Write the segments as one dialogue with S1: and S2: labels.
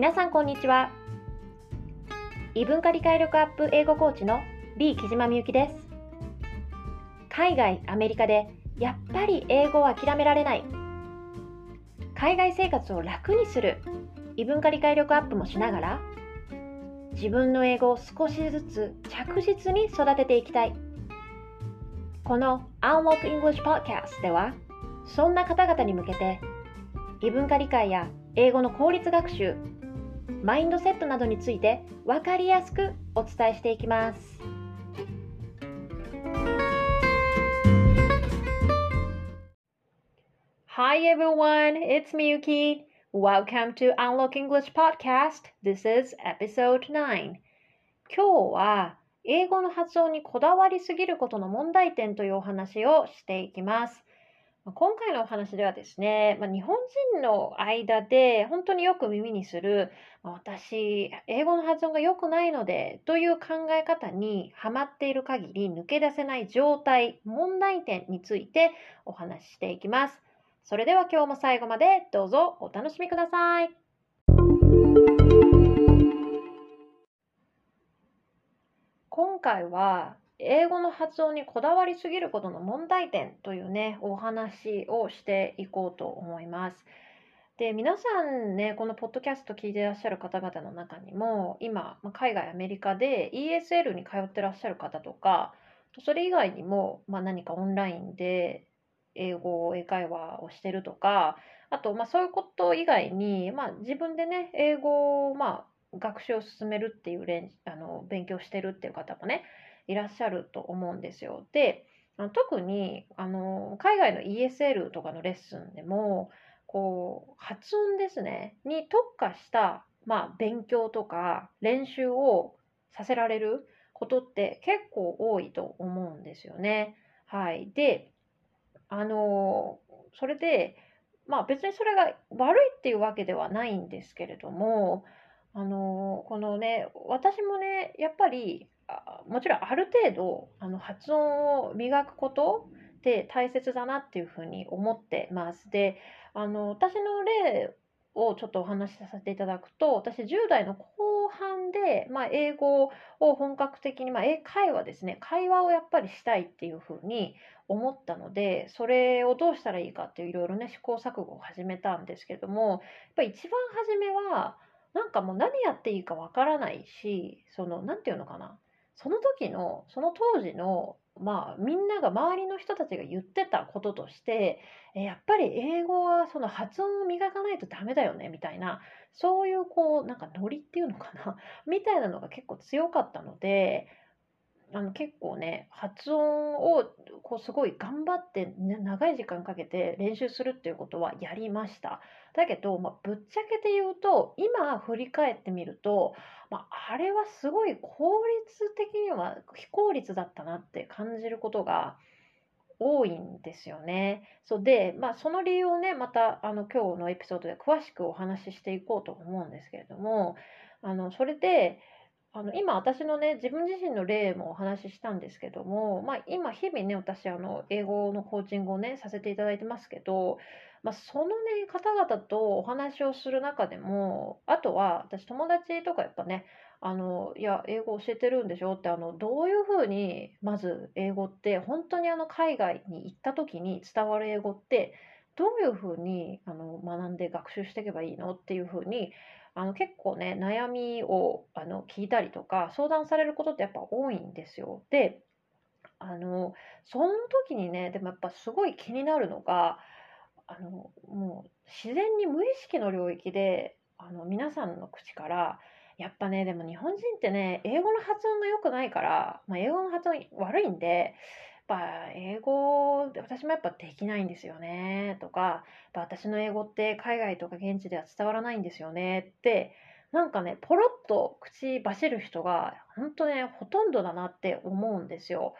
S1: 皆さんこんにちは。異文化理解力アップ英語コーチの B 木島みゆきです。海外アメリカでやっぱり英語を諦められない。海外生活を楽にする。異文化理解力アップもしながら。自分の英語を少しずつ着実に育てていきたい。この Unlock English Podcast ではそんな方々に向けて異文化理解や英語の効率学習マインドセットなどについて分かりやすくお伝えしていきます。Hi everyone, it's Miyuki. Welcome to Unlock English Podcast. This is episode 9. 今日は英語の発音にこだわりすぎることの問題点というお話をしていきます。今回のお話ではですね、まあ、日本人の間で本当によく耳にする、まあ、私、英語の発音が良くないのでという考え方にはまっている限り抜け出せない状態、問題点についてお話ししていきます。それでは今日も最後までどうぞお楽しみください。今回は英語の発音にこだわりすぎることの問題点というね、お話をしていこうと思います。で、皆さんね、このポッドキャスト聞いてらっしゃる方々の中にも、今、海外アメリカで ESL に通ってらっしゃる方とか、それ以外にも、まあ、何かオンラインで英語、英会話をしてるとか、あと、まあ、そういうこと以外に、まあ、自分でね、英語を、まあ、学習を進めるっていうあの勉強してるっていう方もね、いらっしゃると思うんですよ。で、特にあの海外の ESL とかのレッスンでもこう発音ですねに特化した、まあ、勉強とか練習をさせられることって結構多いと思うんですよね。はい。で、あのそれで、まあ別にそれが悪いっていうわけではないんですけれども、あのこのね、私もね、やっぱりもちろんある程度あの発音を磨くことって大切だなっていうふうに思ってます。であの私の例をちょっとお話しさせていただくと私10代の後半で、まあ、英語を本格的に、まあ、英会話ですね会話をやっぱりしたいっていうふうに思ったのでそれをどうしたらいいかっていういろいろね試行錯誤を始めたんですけれどもやっぱり一番初めはなんかもう何やっていいかわからないしその何て言うのかな。その時のその当時のまあみんなが周りの人たちが言ってたこととしてやっぱり英語はその発音を磨かないとダメだよねみたいなそういうこうなんかノリっていうのかな みたいなのが結構強かったのであの結構ね発音をこうすごい頑張って、ね、長い時間かけて練習するっていうことはやりました。だけど、まあ、ぶっちゃけて言うと今振り返ってみると、まあ、あれはすごい効率的には非効率だったなって感じることが多いんですよね。そうで、まあ、その理由をねまたあの今日のエピソードで詳しくお話ししていこうと思うんですけれどもあのそれであの今私のね自分自身の例もお話ししたんですけども、まあ、今日々ね私あの英語のコーチングをねさせていただいてますけど、まあ、そのね方々とお話をする中でもあとは私友達とかやっぱねあのいや英語教えてるんでしょってあのどういうふうにまず英語って本当にあの海外に行った時に伝わる英語ってどういうふうにあの学んで学習していけばいいのっていうふうにあの結構ね悩みをあの聞いたりとか相談されることってやっぱ多いんですよ。であのその時にねでもやっぱすごい気になるのがあのもう自然に無意識の領域であの皆さんの口からやっぱねでも日本人ってね英語の発音が良くないから、まあ、英語の発音悪いんでぱ英語私もやっぱできないんですよねとか私の英語って海外とか現地では伝わらないんですよねってなんかねポロッと口走る人が本当ねほとんどだなって思うんですよ。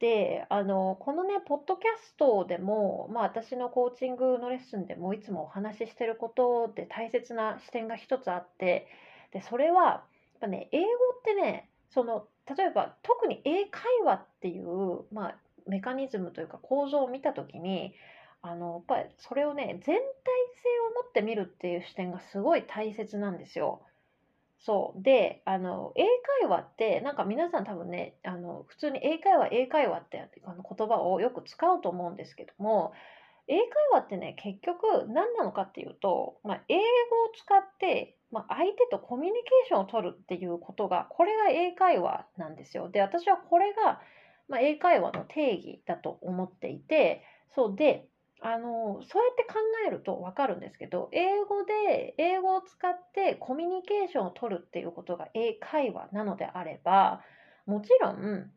S1: であのこのねポッドキャストでも、まあ、私のコーチングのレッスンでもいつもお話ししてることで大切な視点が一つあってでそれはやっぱね英語ってねその例えば特に英会話っていう、まあ、メカニズムというか構造を見た時にあの、やっぱりそれをね、全体性を持って見るっていう視点がすごい大切なんですよ。そう。で、あの、英会話って、なんか皆さん多分ね、あの、普通に英会話、英会話ってあの言葉をよく使うと思うんですけども、英会話ってね、結局何なのかっていうと、まあ、英語を使って、まあ、相手とコミュニケーションを取るっていうことが、これが英会話なんですよ。で、私はこれが、まあ、英会話の定義だと思っていて、そうで、あの、そうやって考えるとわかるんですけど、英語で、英語を使ってコミュニケーションを取るっていうことが英会話なのであれば、もちろん、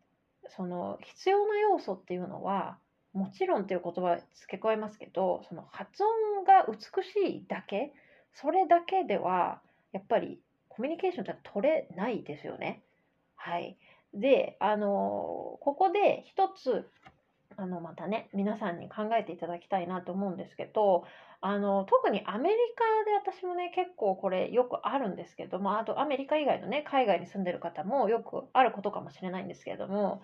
S1: その必要な要素っていうのは、もちろんっていう言葉付け加えますけど、その発音が美しいだけ、それだけでは、やっぱりコミュニケーションって取れないですよね。はい。で、あの、ここで一つあのまたね皆さんに考えていただきたいなと思うんですけどあの特にアメリカで私もね結構これよくあるんですけどもあとアメリカ以外のね海外に住んでる方もよくあることかもしれないんですけれども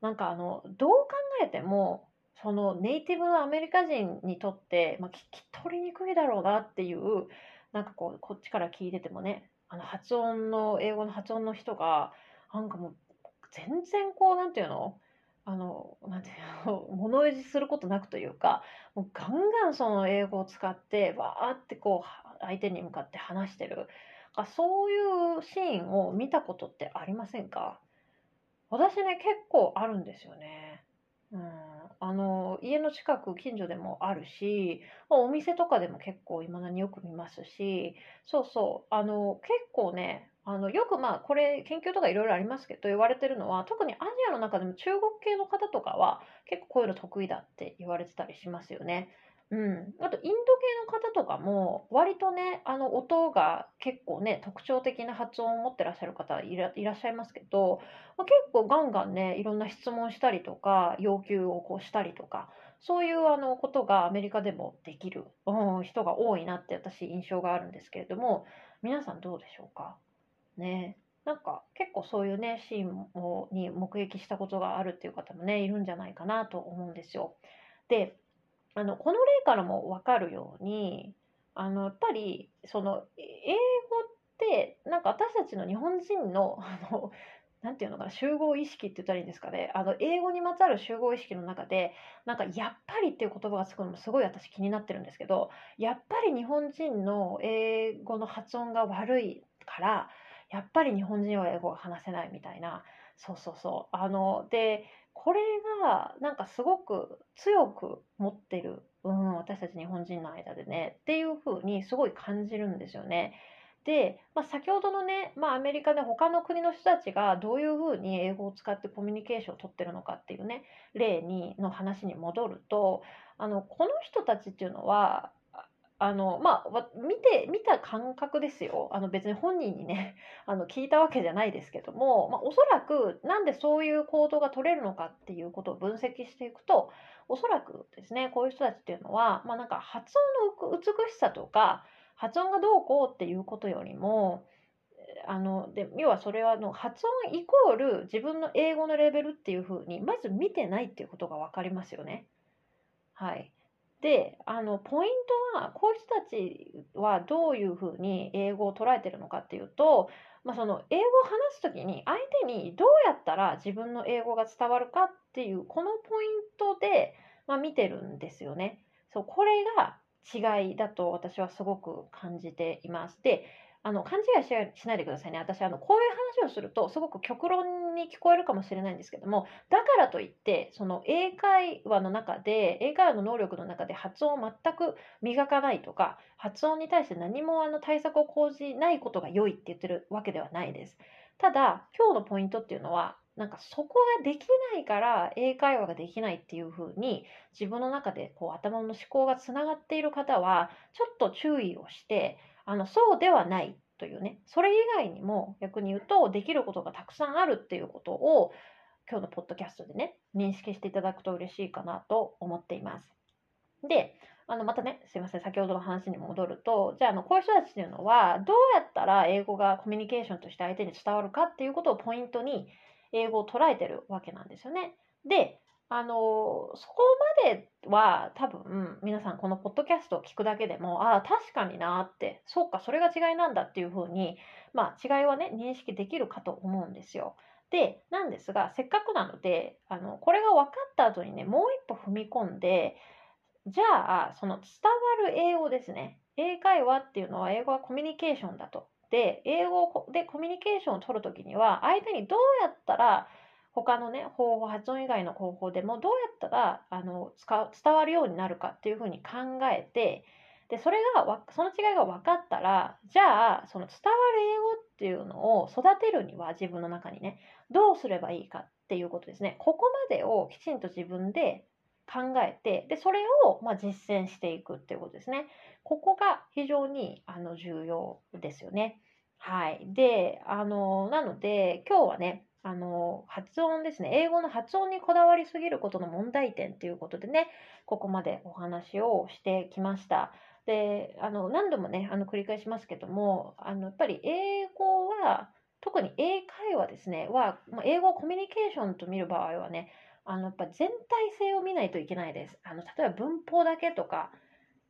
S1: なんかあのどう考えてもそのネイティブのアメリカ人にとって、まあ、聞き取りにくいだろうなっていうなんかこうこっちから聞いててもねあの発音の英語の発音の人がなんかもう全然こうなんていうの？あの、なんていうの、物おじすることなくというか、もうガンガンその英語を使って、わーってこう、相手に向かって話してる。あそういうシーンを見たことってありませんか？私ね、結構あるんですよね。うん、家の近く近所でもあるしまお店とかでも結構いまだによく見ますしそうそうあの結構ねあのよくまあこれ研究とかいろいろありますけど言われてるのは特にアジアの中でも中国系の方とかは結構こういうの得意だって言われてたりしますよね。うん、あとインド系の方とかも割とねあの音が結構ね特徴的な発音を持ってらっしゃる方いらっしゃいますけど、まあ、結構ガンガンねいろんな質問したりとか要求をこうしたりとかそういうあのことがアメリカでもできる、うん、人が多いなって私印象があるんですけれども皆さんどうでしょうか？ね。なんか結構そういうね、シーンをに目撃したことがあるっていう方もね、いるんじゃないかなと思うんですよ。で、あの、この例からもわかるように、あの、やっぱり、その、英語って、なんか私たちの日本人の、あの、なんていうのかな、集合意識って言ったらいいんですかね。あの、英語にまつわる集合意識の中で、なんか、やっぱりっていう言葉がつくのもすごい私気になってるんですけど、やっぱり日本人の英語の発音が悪いから、やっぱり日本人は英語が話せないみたいな、そうそうそう。あの、で、これがなんかすごく強く持ってる、うん、私たち日本人の間でね、っていう風にすごい感じるんですよね。で、まあ、先ほどのね、まあ、アメリカで他の国の人たちがどういうふうに英語を使ってコミュニケーションを取ってるのかっていうね例にの話に戻るとあのこの人たちっていうのはあの、まあ、見て、見た感覚ですよ。あの別に本人にね、あの聞いたわけじゃないですけども、まあ、おそらくなんでそういう行動が取れるのかっていうことを分析していくと、おそらくですね、こういう人たちっていうのは、まあなんか発音の美しさとか、発音がどうこうっていうことよりも、あので要はそれはの発音イコール自分の英語のレベルっていうふうにまず見てないっていうことが分かりますよね。はい。で、あの、ポイントは、こういう人たちはどういうふうに英語を捉えてるのかっていうと、まあ、その英語を話す時に相手にどうやったら自分の英語が伝わるかっていうこのポイントで、まあ、見てるんですよね。そうこれが違いだと私はすごく感じています。であの勘違いしないでくださいね。私あのこういう話をするとすごく極論に聞こえるかもしれないんですけどもだからといってその英会話の中で英会話の能力の中で発音を全く磨かないとか発音に対して何もあの対策を講じないことが良いって言ってるわけではないです。ただ今日のポイントっていうのはなんかそこができないから英会話ができないっていうふうに自分の中でこう頭の思考がつながっている方はちょっと注意をしてあのそうではないというねそれ以外にも逆に言うとできることがたくさんあるっていうことを今日のポッドキャストでね認識していただくと嬉しいかなと思っています。であのまたねすいません先ほどの話に戻るとじゃああのこういう人たちっていうのはどうやったら英語がコミュニケーションとして相手に伝わるかっていうことをポイントに英語を捉えてるわけなんですよね。であのそこまでは多分皆さんこのポッドキャストを聞くだけでもああ確かになってそうかそれが違いなんだっていうふうに、まあ、違いはね認識できるかと思うんですよ。でなんですがせっかくなのであのこれが分かった後にねもう一歩踏み込んでじゃあその伝わる英語ですね英会話っていうのは英語はコミュニケーションだと。で英語でコミュニケーションを取るときには相手にどうやったら他のね方法発音以外の方法でもどうやったらあの使う伝わるようになるかっていうふうに考えてでそれがその違いが分かったらじゃあその伝わる英語っていうのを育てるには自分の中にねどうすればいいかっていうことですね。ここまでをきちんと自分で考えてでそれをま実践していくっていうことですね。ここが非常にあの重要ですよね。はい。であのなので今日はねあの発音ですね。英語の発音にこだわりすぎることの問題点ということでねここまでお話をしてきました。であの何度もねあの繰り返しますけどもあのやっぱり英語は特に英会話ですねは英語をコミュニケーションと見る場合はねあのやっぱ全体性を見ないといけないです。あの例えば文法だけとか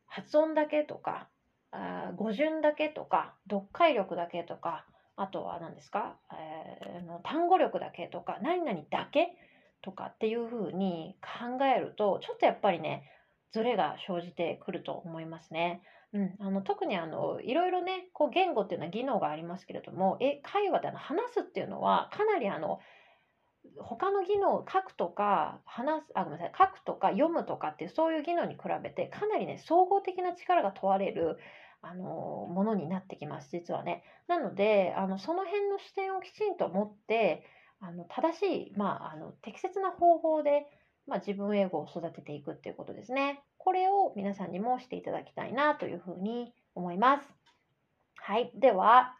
S1: 発音だけとかあ語順だけとか読解力だけとかあとは何ですか、えー、の単語力だけとか何々だけとかっていうふうに考えるとちょっとやっぱりねズレが生じてくると思いますね。うん、あの特にあのいろいろねこう言語っていうのは技能がありますけれどもえ会話での話すっていうのはかなりあの他の技能書くとか話すあごめんなさい書くとか読むとかっていうそういう技能に比べてかなりね総合的な力が問われるあのものになってきます実はね。なのであのその辺の視点をきちんと持ってあの正しい、まあ、あの適切な方法で、まあ、自分英語を育てていくっていうことですね。これを皆さんにもしていただきたいなというふうに思います。はい。では、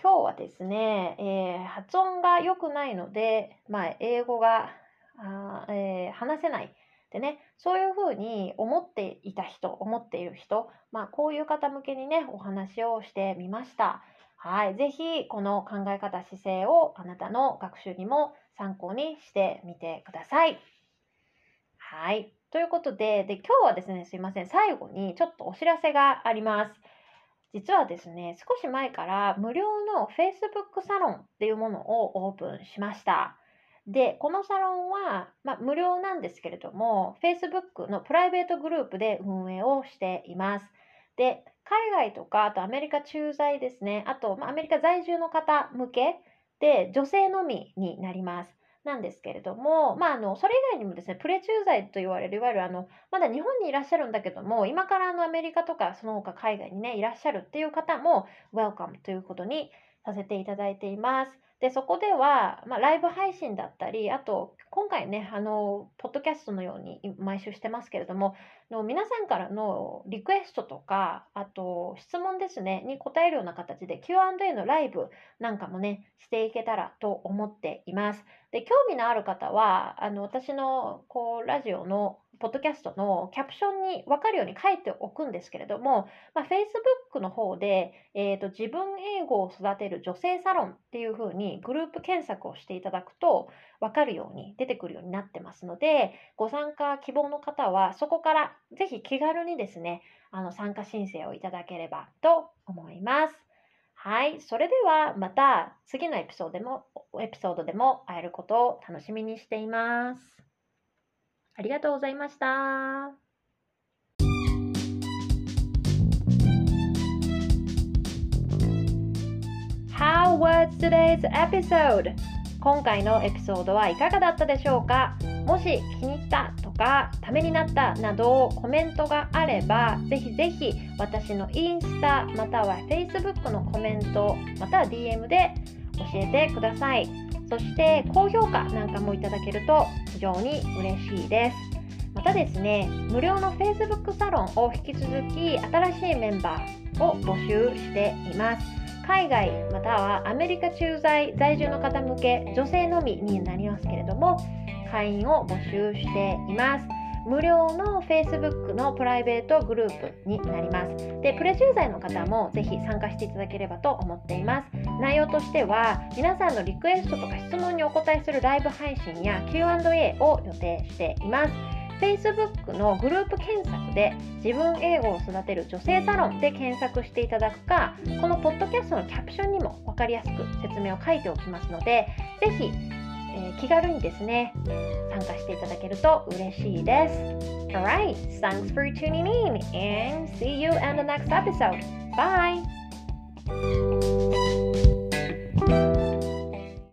S1: 今日はですね、えー、発音が良くないので、まあ、英語があ、えー、話せないでね、そういうふうに思っていた人、思っている人、まあ、こういう方向けにね、お話をしてみました。はい。ぜひ、この考え方、姿勢をあなたの学習にも参考にしてみてください。はい。ということで、で、今日はですね、すいません。最後にちょっとお知らせがあります。実はですね、少し前から無料の Facebook サロンっていうものをオープンしました。で、このサロンは、まあ、無料なんですけれども、Facebook のプライベートグループで運営をしています。で、海外とか、あとアメリカ駐在ですね、あと、まあ、アメリカ在住の方向けで、女性のみになります。なんですけれども、まあ、あのそれ以外にもですね、プレ駐在と言われる、いわゆるあのまだ日本にいらっしゃるんだけども、今からあのアメリカとかその他海外にね、いらっしゃるっていう方も、Welcome ということにさせていただいています。で、そこでは、まあ、ライブ配信だったり、あと、今回ね、あの、ポッドキャストのように毎週してますけれども、の皆さんからのリクエストとか、あと、質問ですね、に答えるような形で Q&A のライブなんかもね、していけたらと思っています。で、興味のある方は、あの、私の、こう、ラジオのポッドキャストのキャプションに分かるように書いておくんですけれども、まあ、Facebook の方で、えーと、自分英語を育てる女性サロンっていう風にグループ検索をしていただくと分かるように出てくるようになってますので、ご参加希望の方はそこからぜひ気軽にですね、あの参加申請をいただければと思います。はい。それではまた次のエピソードでも、エピソードでも会えることを楽しみにしています。ありがとうございました。How was today's episode? 今回のエピソードはいかがだったでしょうか？もし気に入ったとかためになったなどコメントがあればぜひぜひ私のインスタまたは Facebook のコメントまたは DM で教えてください。そして高評価なんかもいただけると非常に嬉しいです。またですね、無料の Facebook サロンを引き続き新しいメンバーを募集しています。海外またはアメリカ駐在在住の方向け女性のみになりますけれども会員を募集しています。無料の Facebook のプライベートグループになります。で、プレ駐在の方もぜひ参加していただければと思っています。内容としては、皆さんのリクエストとか質問にお答えするライブ配信や Q&A を予定しています。Facebook のグループ検索で自分英語を育てる女性サロンで検索していただくかこのポッドキャストのキャプションにも分かりやすく説明を書いておきますのでぜひ、えー、気軽にですね参加していただけると嬉しいです Alright, thanks for tuning in and see you in the next episode. Bye!